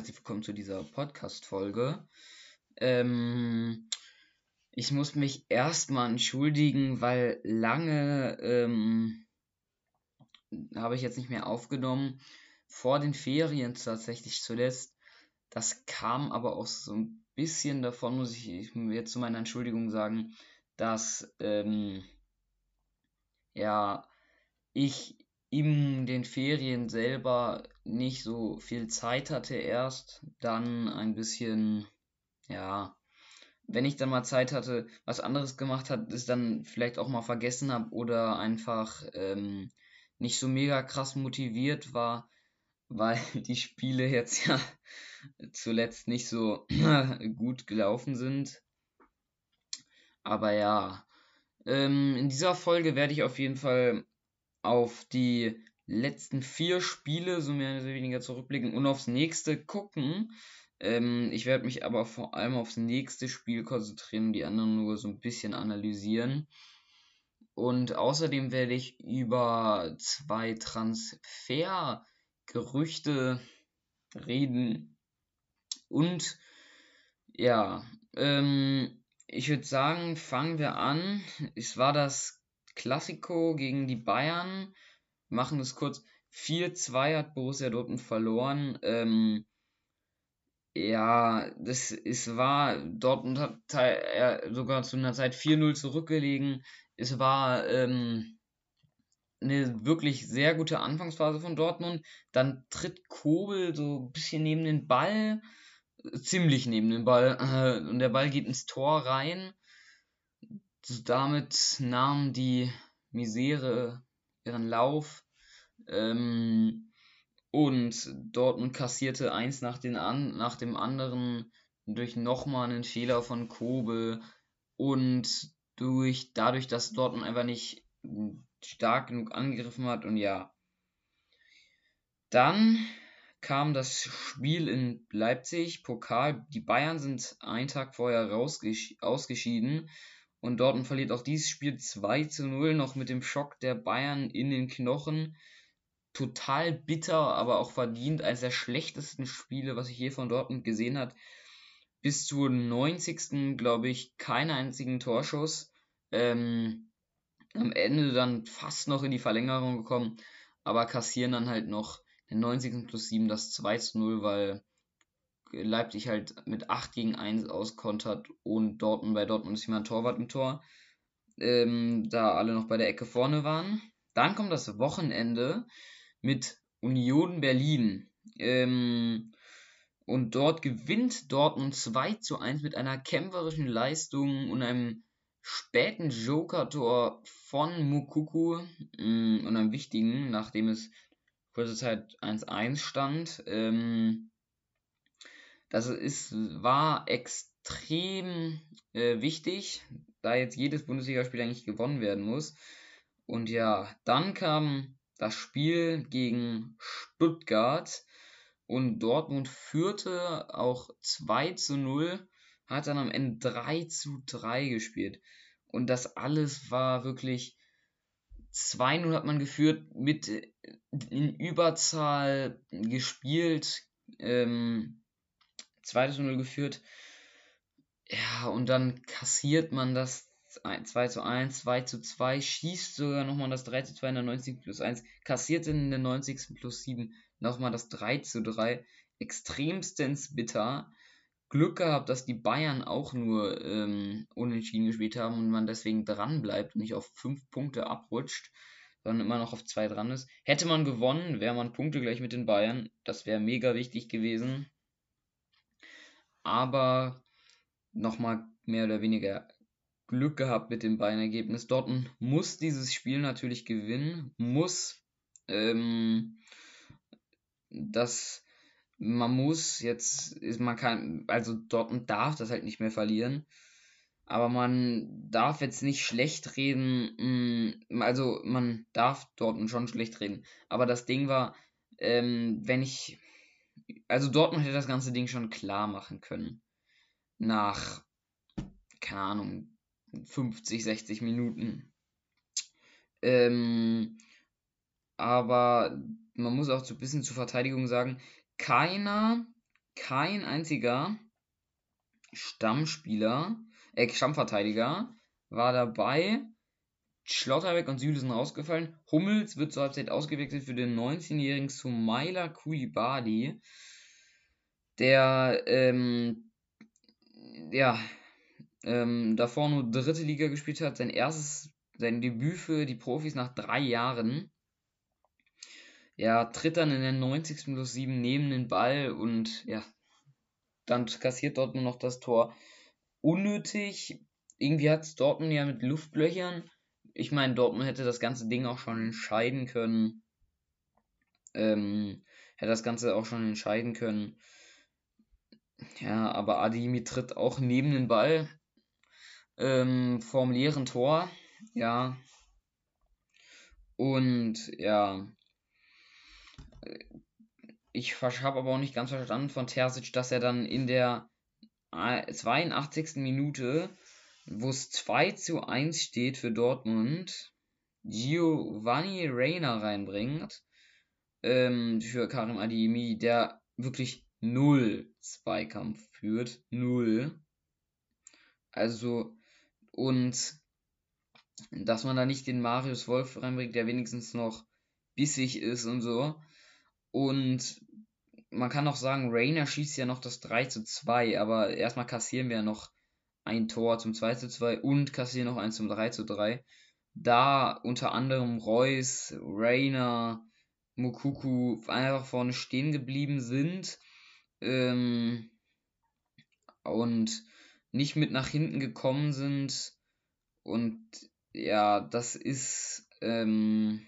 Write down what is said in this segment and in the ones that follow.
herzlich willkommen zu dieser Podcast-Folge. Ähm, ich muss mich erstmal entschuldigen, weil lange ähm, habe ich jetzt nicht mehr aufgenommen. Vor den Ferien tatsächlich zuletzt. Das kam aber auch so ein bisschen davon, muss ich jetzt zu meiner Entschuldigung sagen, dass ähm, ja ich in den Ferien selber nicht so viel Zeit hatte erst, dann ein bisschen, ja, wenn ich dann mal Zeit hatte, was anderes gemacht hat, ist dann vielleicht auch mal vergessen habe oder einfach ähm, nicht so mega krass motiviert war, weil die Spiele jetzt ja zuletzt nicht so gut gelaufen sind. Aber ja, ähm, in dieser Folge werde ich auf jeden Fall auf die letzten vier Spiele so mehr oder weniger zurückblicken und aufs nächste gucken. Ähm, ich werde mich aber vor allem aufs nächste Spiel konzentrieren und die anderen nur so ein bisschen analysieren. Und außerdem werde ich über zwei Transfergerüchte reden. Und ja, ähm, ich würde sagen, fangen wir an. Es war das Klassiko gegen die Bayern. Machen es kurz. 4-2 hat Borussia Dortmund verloren. Ähm, ja, das ist war. Dortmund hat sogar zu einer Zeit 4-0 zurückgelegen. Es war ähm, eine wirklich sehr gute Anfangsphase von Dortmund. Dann tritt Kobel so ein bisschen neben den Ball, ziemlich neben den Ball, und der Ball geht ins Tor rein. Damit nahm die Misere ihren Lauf ähm, und Dortmund kassierte eins nach, den an, nach dem anderen durch nochmal einen Fehler von Kobe und durch dadurch, dass Dortmund einfach nicht stark genug angegriffen hat und ja. Dann kam das Spiel in Leipzig, Pokal. Die Bayern sind einen Tag vorher ausgeschieden und Dortmund verliert auch dieses Spiel 2 zu 0, noch mit dem Schock der Bayern in den Knochen. Total bitter, aber auch verdient. Eines der schlechtesten Spiele, was ich je von Dortmund gesehen habe. Bis zur 90. glaube ich, keinen einzigen Torschuss. Ähm, am Ende dann fast noch in die Verlängerung gekommen, aber kassieren dann halt noch den 90. plus 7 das 2 zu 0, weil Leipzig halt mit 8 gegen 1 auskontert und Dortmund bei Dortmund ist jemand Torwart im Tor. Ähm, da alle noch bei der Ecke vorne waren. Dann kommt das Wochenende mit Union Berlin. Ähm, und dort gewinnt Dortmund 2 zu 1 mit einer kämpferischen Leistung und einem späten Joker-Tor von Mukuku ähm, und einem wichtigen, nachdem es kurze Zeit 1-1 stand. Ähm, das ist, war extrem äh, wichtig, da jetzt jedes Bundesligaspiel eigentlich gewonnen werden muss. Und ja, dann kam das Spiel gegen Stuttgart und Dortmund führte auch 2 zu 0, hat dann am Ende 3 zu 3 gespielt. Und das alles war wirklich 2-0 hat man geführt, mit in Überzahl gespielt. Ähm, 2 zu 0 geführt. Ja, und dann kassiert man das 2 zu 1, 2 zu 2, schießt sogar nochmal das 3 zu 2 in der 90. plus 1, kassiert in der 90. plus 7 nochmal das 3 zu 3. Extremstens bitter. Glück gehabt, dass die Bayern auch nur ähm, unentschieden gespielt haben und man deswegen dran bleibt und nicht auf 5 Punkte abrutscht, sondern immer noch auf 2 dran ist. Hätte man gewonnen, wäre man Punkte gleich mit den Bayern. Das wäre mega wichtig gewesen aber nochmal mehr oder weniger Glück gehabt mit dem Beinergebnis. Dortmund muss dieses Spiel natürlich gewinnen, muss ähm, das man muss jetzt ist man kann also Dortmund darf das halt nicht mehr verlieren aber man darf jetzt nicht schlecht reden mm, also man darf Dortmund schon schlecht reden aber das Ding war ähm, wenn ich also Dortmund hätte das ganze Ding schon klar machen können. Nach, keine Ahnung, 50, 60 Minuten. Ähm, aber man muss auch so ein bisschen zur Verteidigung sagen, keiner kein einziger Stammspieler, äh, Stammverteidiger war dabei. Schlotterbeck und Süle sind rausgefallen. Hummels wird zur Halbzeit ausgewechselt für den 19-jährigen Sumaila Kulibadi, der ähm, ja ähm, davor nur dritte Liga gespielt hat, sein erstes, sein Debüt für die Profis nach drei Jahren. Ja, tritt dann in der 90. plus 7 neben den Ball und ja, dann kassiert Dortmund noch das Tor. Unnötig. Irgendwie hat es Dortmund ja mit Luftlöchern. Ich meine, Dortmund hätte das ganze Ding auch schon entscheiden können. Ähm, hätte das Ganze auch schon entscheiden können. Ja, aber Adimi tritt auch neben den Ball ähm, vorm leeren Tor. Ja. Und ja. Ich habe aber auch nicht ganz verstanden von Terzic, dass er dann in der 82. Minute, wo es 2 zu 1 steht für Dortmund, Giovanni Reina reinbringt. Ähm, für Karim Adiemi, der wirklich null Zweikampf führt. Null. Also, und dass man da nicht den Marius Wolf reinbringt, der wenigstens noch bissig ist und so. Und man kann auch sagen, Rainer schießt ja noch das 3 zu 2, aber erstmal kassieren wir ja noch ein Tor zum 2 zu 2 und kassieren noch eins zum 3 zu 3. Da unter anderem Reus, Rainer, Mukuku einfach vorne stehen geblieben sind ähm, und nicht mit nach hinten gekommen sind. Und ja, das ist, ähm,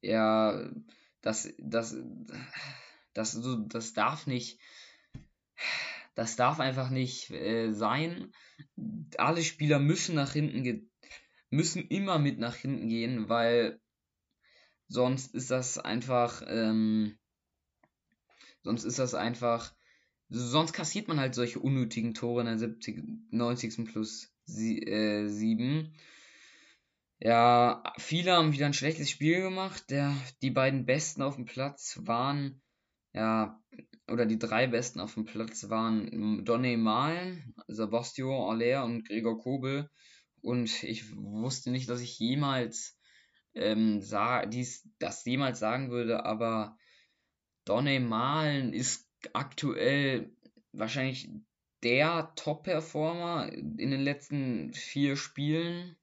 ja, das, das, das, das darf nicht, das darf einfach nicht äh, sein. Alle Spieler müssen nach hinten müssen immer mit nach hinten gehen, weil sonst ist das einfach, ähm, sonst ist das einfach sonst kassiert man halt solche unnötigen Tore in der 70, 90. plus sie, äh, 7. Ja, viele haben wieder ein schlechtes Spiel gemacht. Der, die beiden Besten auf dem Platz waren, ja, oder die drei Besten auf dem Platz waren Donny Malen, Sebastian Aller und Gregor Kobel. Und ich wusste nicht, dass ich jemals ähm, sah, dies, das jemals sagen würde, aber Donny Malen ist aktuell wahrscheinlich der Top-Performer in den letzten vier Spielen.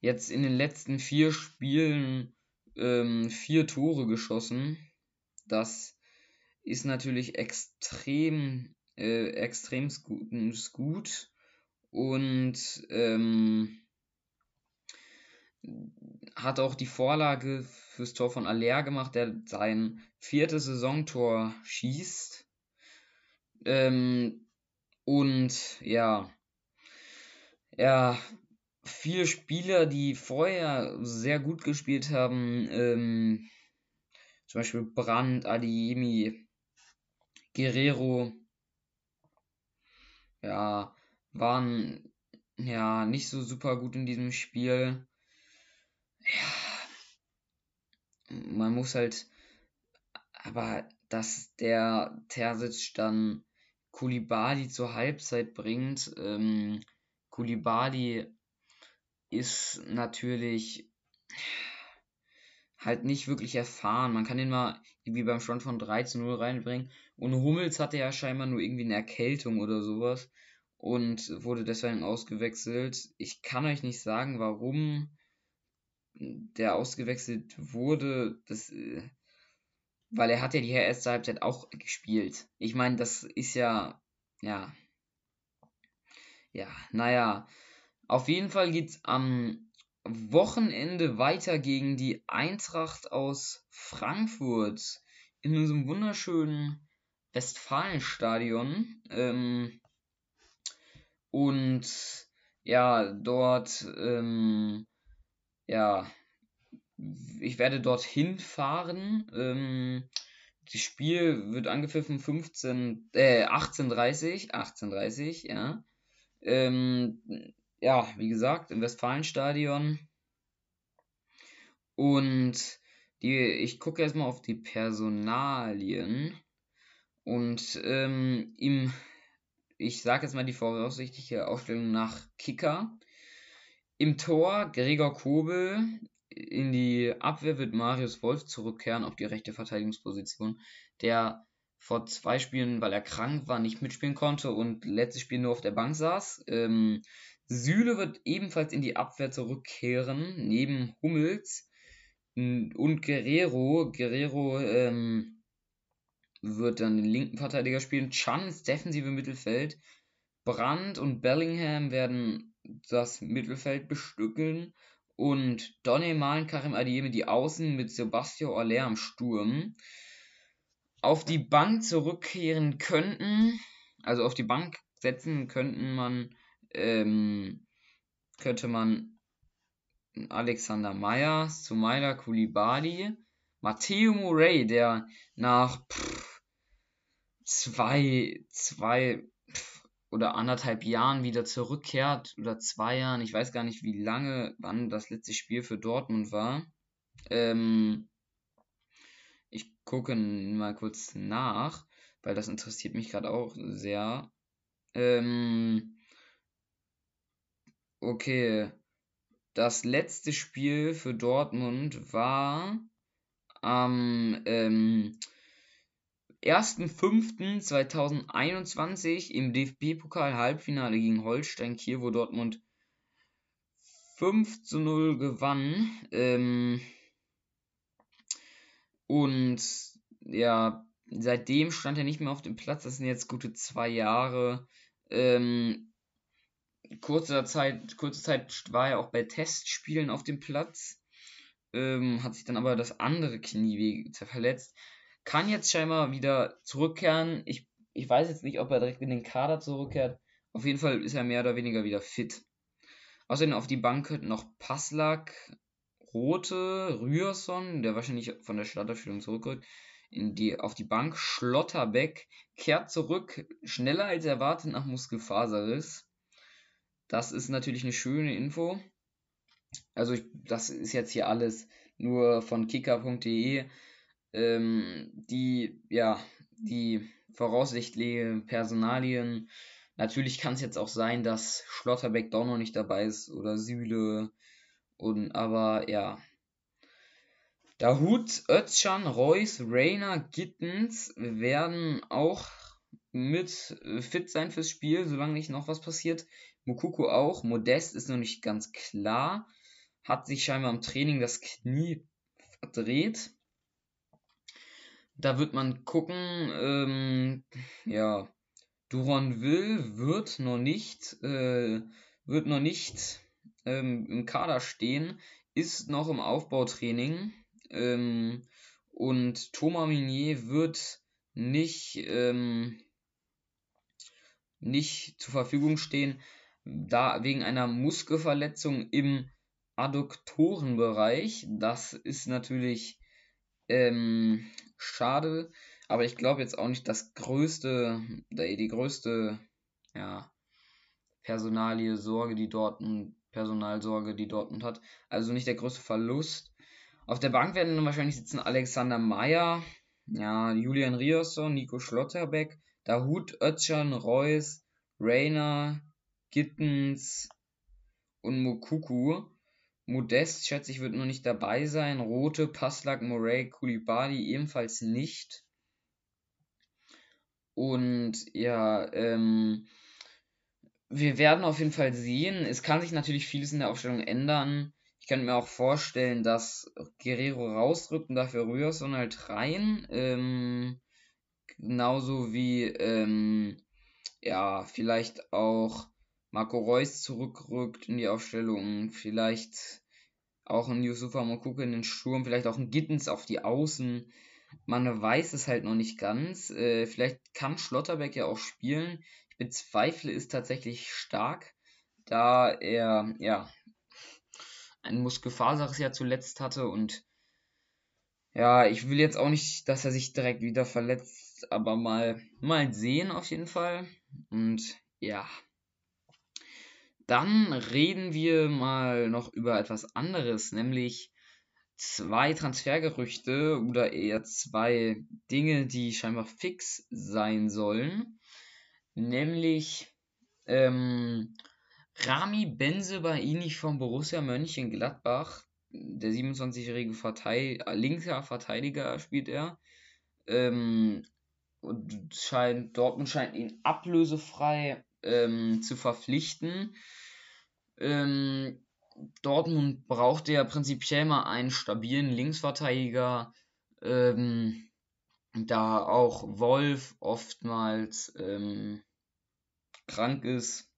Jetzt in den letzten vier Spielen ähm, vier Tore geschossen. Das ist natürlich extrem, äh, extrem gut. Und ähm, hat auch die Vorlage fürs Tor von Aller gemacht, der sein viertes Saisontor schießt. Ähm, und ja, ja, viele Spieler, die vorher sehr gut gespielt haben, ähm, zum Beispiel Brandt, Adiemi, Guerrero, ja, waren ja nicht so super gut in diesem Spiel. Ja, man muss halt, aber dass der Terzic dann Kulibali zur Halbzeit bringt, ähm, Kulibali ist natürlich halt nicht wirklich erfahren. Man kann ihn mal irgendwie beim Stand von 3 zu 0 reinbringen. Und Hummels hatte ja scheinbar nur irgendwie eine Erkältung oder sowas und wurde deswegen ausgewechselt. Ich kann euch nicht sagen, warum der ausgewechselt wurde, das, äh, weil er hat ja die erste Halbzeit auch gespielt. Ich meine, das ist ja, ja, ja, naja, auf jeden Fall geht's am Wochenende weiter gegen die Eintracht aus Frankfurt in unserem wunderschönen Westfalenstadion. Ähm, und ja, dort ähm, ja, ich werde dorthin fahren. Ähm, das Spiel wird angepfiffen 15, äh, 18.30, 18.30, ja. Ähm, ja, wie gesagt, im Westfalenstadion. Und Die, ich gucke erstmal auf die Personalien und ähm, im, ich sage jetzt mal die voraussichtliche Aufstellung nach Kicker. Im Tor Gregor Kobel, in die Abwehr wird Marius Wolf zurückkehren auf die rechte Verteidigungsposition, der vor zwei Spielen, weil er krank war, nicht mitspielen konnte und letztes Spiel nur auf der Bank saß. Ähm, Süle wird ebenfalls in die Abwehr zurückkehren, neben Hummels und Guerrero. Guerrero ähm, wird dann den linken Verteidiger spielen. Chan ins defensive Mittelfeld. Brandt und Bellingham werden das Mittelfeld bestückeln. Und Donny Malen Karim Adiemi die Außen mit Sebastian Aller am Sturm. Auf die Bank zurückkehren könnten, also auf die Bank setzen könnten man, ähm, könnte man Alexander Meyer, Sumaila Kulibali, Matteo Murray, der nach pff, zwei, zwei pff, oder anderthalb Jahren wieder zurückkehrt oder zwei Jahren, ich weiß gar nicht wie lange, wann das letzte Spiel für Dortmund war. Ähm, ich gucke mal kurz nach, weil das interessiert mich gerade auch sehr. Ähm, okay, das letzte Spiel für Dortmund war am ähm, 1.5.2021 im DFB-Pokal-Halbfinale gegen Holstein Kiel, wo Dortmund 5 zu 0 gewann. Ähm, und ja, seitdem stand er nicht mehr auf dem Platz. Das sind jetzt gute zwei Jahre. Ähm, kurzer Zeit, kurze Zeit war er auch bei Testspielen auf dem Platz, ähm, hat sich dann aber das andere Knie verletzt. Kann jetzt scheinbar wieder zurückkehren. Ich, ich weiß jetzt nicht, ob er direkt in den Kader zurückkehrt. Auf jeden Fall ist er mehr oder weniger wieder fit. Außerdem auf die Bank könnten noch Passlack, Rote, Rührson, der wahrscheinlich von der Starterführung zurückrückt, in die, auf die Bank. Schlotterbeck kehrt zurück, schneller als erwartet nach Muskelfaserriss. Das ist natürlich eine schöne Info. Also ich, das ist jetzt hier alles nur von kicker.de. Ähm, die, ja, die voraussichtlichen Personalien. Natürlich kann es jetzt auch sein, dass Schlotterbeck doch noch nicht dabei ist oder Süle. Und aber ja. Dahut, Özcan, Reus, Rainer, Gittens werden auch mit fit sein fürs Spiel, solange nicht noch was passiert. Mukoko auch. Modest ist noch nicht ganz klar. Hat sich scheinbar im Training das Knie verdreht. Da wird man gucken. Ähm, ja, Duron Will wird noch nicht, äh, wird noch nicht ähm, im Kader stehen, ist noch im Aufbautraining. Ähm, und Thomas Minier wird nicht, ähm, nicht zur Verfügung stehen da wegen einer Muskelverletzung im Adduktorenbereich. Das ist natürlich ähm, schade, aber ich glaube jetzt auch nicht das größte, die größte ja, Personalie Sorge, die Dortmund, Personalsorge, die Dortmund hat. Also nicht der größte Verlust. Auf der Bank werden dann wahrscheinlich sitzen Alexander Meyer, ja, Julian Riosson, Nico Schlotterbeck, Dahut Özcan, Reus, Rainer, Gittens und Mokuku. Modest, schätze ich, wird noch nicht dabei sein. Rote, Passlack, Moray, Kulibali ebenfalls nicht. Und ja, ähm, wir werden auf jeden Fall sehen. Es kann sich natürlich vieles in der Aufstellung ändern. Ich kann mir auch vorstellen, dass Guerrero rausrückt und dafür Rührson halt rein. Ähm, genauso wie, ähm, ja, vielleicht auch Marco Reus zurückrückt in die Aufstellung, vielleicht auch ein Yusufa Mokuke in den Sturm, vielleicht auch ein Gittens auf die Außen. Man weiß es halt noch nicht ganz. Äh, vielleicht kann Schlotterbeck ja auch spielen. Ich bezweifle es tatsächlich stark, da er ja ein Muskelfaserriss ja zuletzt hatte und ja, ich will jetzt auch nicht, dass er sich direkt wieder verletzt, aber mal mal sehen auf jeden Fall und ja. Dann reden wir mal noch über etwas anderes, nämlich zwei Transfergerüchte oder eher zwei Dinge, die scheinbar fix sein sollen. Nämlich ähm, Rami Benzebaini von Borussia Mönchengladbach, der 27-jährige Verteid linker Verteidiger spielt er. Ähm, und scheint, Dortmund scheint ihn ablösefrei ähm, zu verpflichten. Ähm, Dortmund braucht ja prinzipiell mal einen stabilen Linksverteidiger, ähm, da auch Wolf oftmals ähm, krank ist.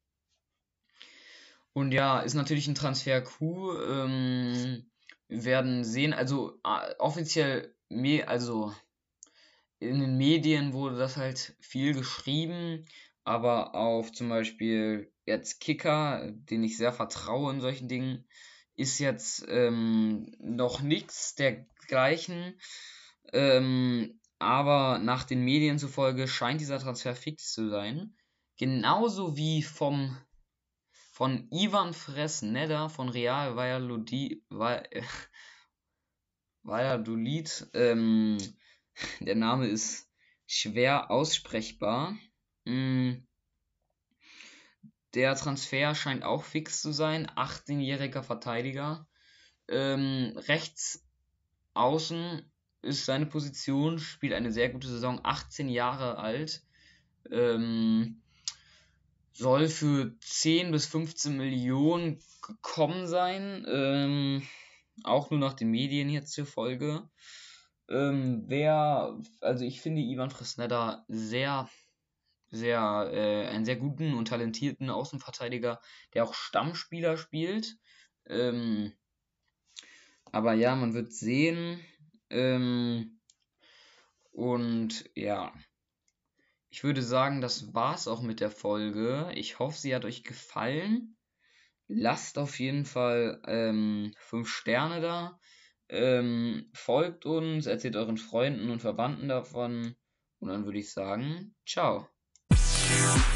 Und ja, ist natürlich ein Transfer Q. Ähm, werden sehen, also äh, offiziell, also in den Medien wurde das halt viel geschrieben, aber auf zum Beispiel jetzt Kicker, den ich sehr vertraue in solchen Dingen, ist jetzt ähm, noch nichts dergleichen. Ähm, aber nach den Medien zufolge scheint dieser Transfer fix zu sein. Genauso wie vom von Ivan Fresneda von Real Valladolid, Valladolid ähm, der Name ist schwer aussprechbar. Mm. Der Transfer scheint auch fix zu sein. 18-jähriger Verteidiger. Ähm, rechts außen ist seine Position, spielt eine sehr gute Saison, 18 Jahre alt. Ähm, soll für 10 bis 15 Millionen gekommen sein. Ähm, auch nur nach den Medien jetzt zur Folge. Ähm, wer, also ich finde Ivan Fresneda sehr, sehr, äh, einen sehr guten und talentierten Außenverteidiger, der auch Stammspieler spielt. Ähm, aber ja, man wird sehen. Ähm, und ja, ich würde sagen, das war's auch mit der Folge. Ich hoffe, sie hat euch gefallen. Lasst auf jeden Fall ähm, 5 Sterne da. Ähm, folgt uns, erzählt euren Freunden und Verwandten davon. Und dann würde ich sagen, ciao. Thank you.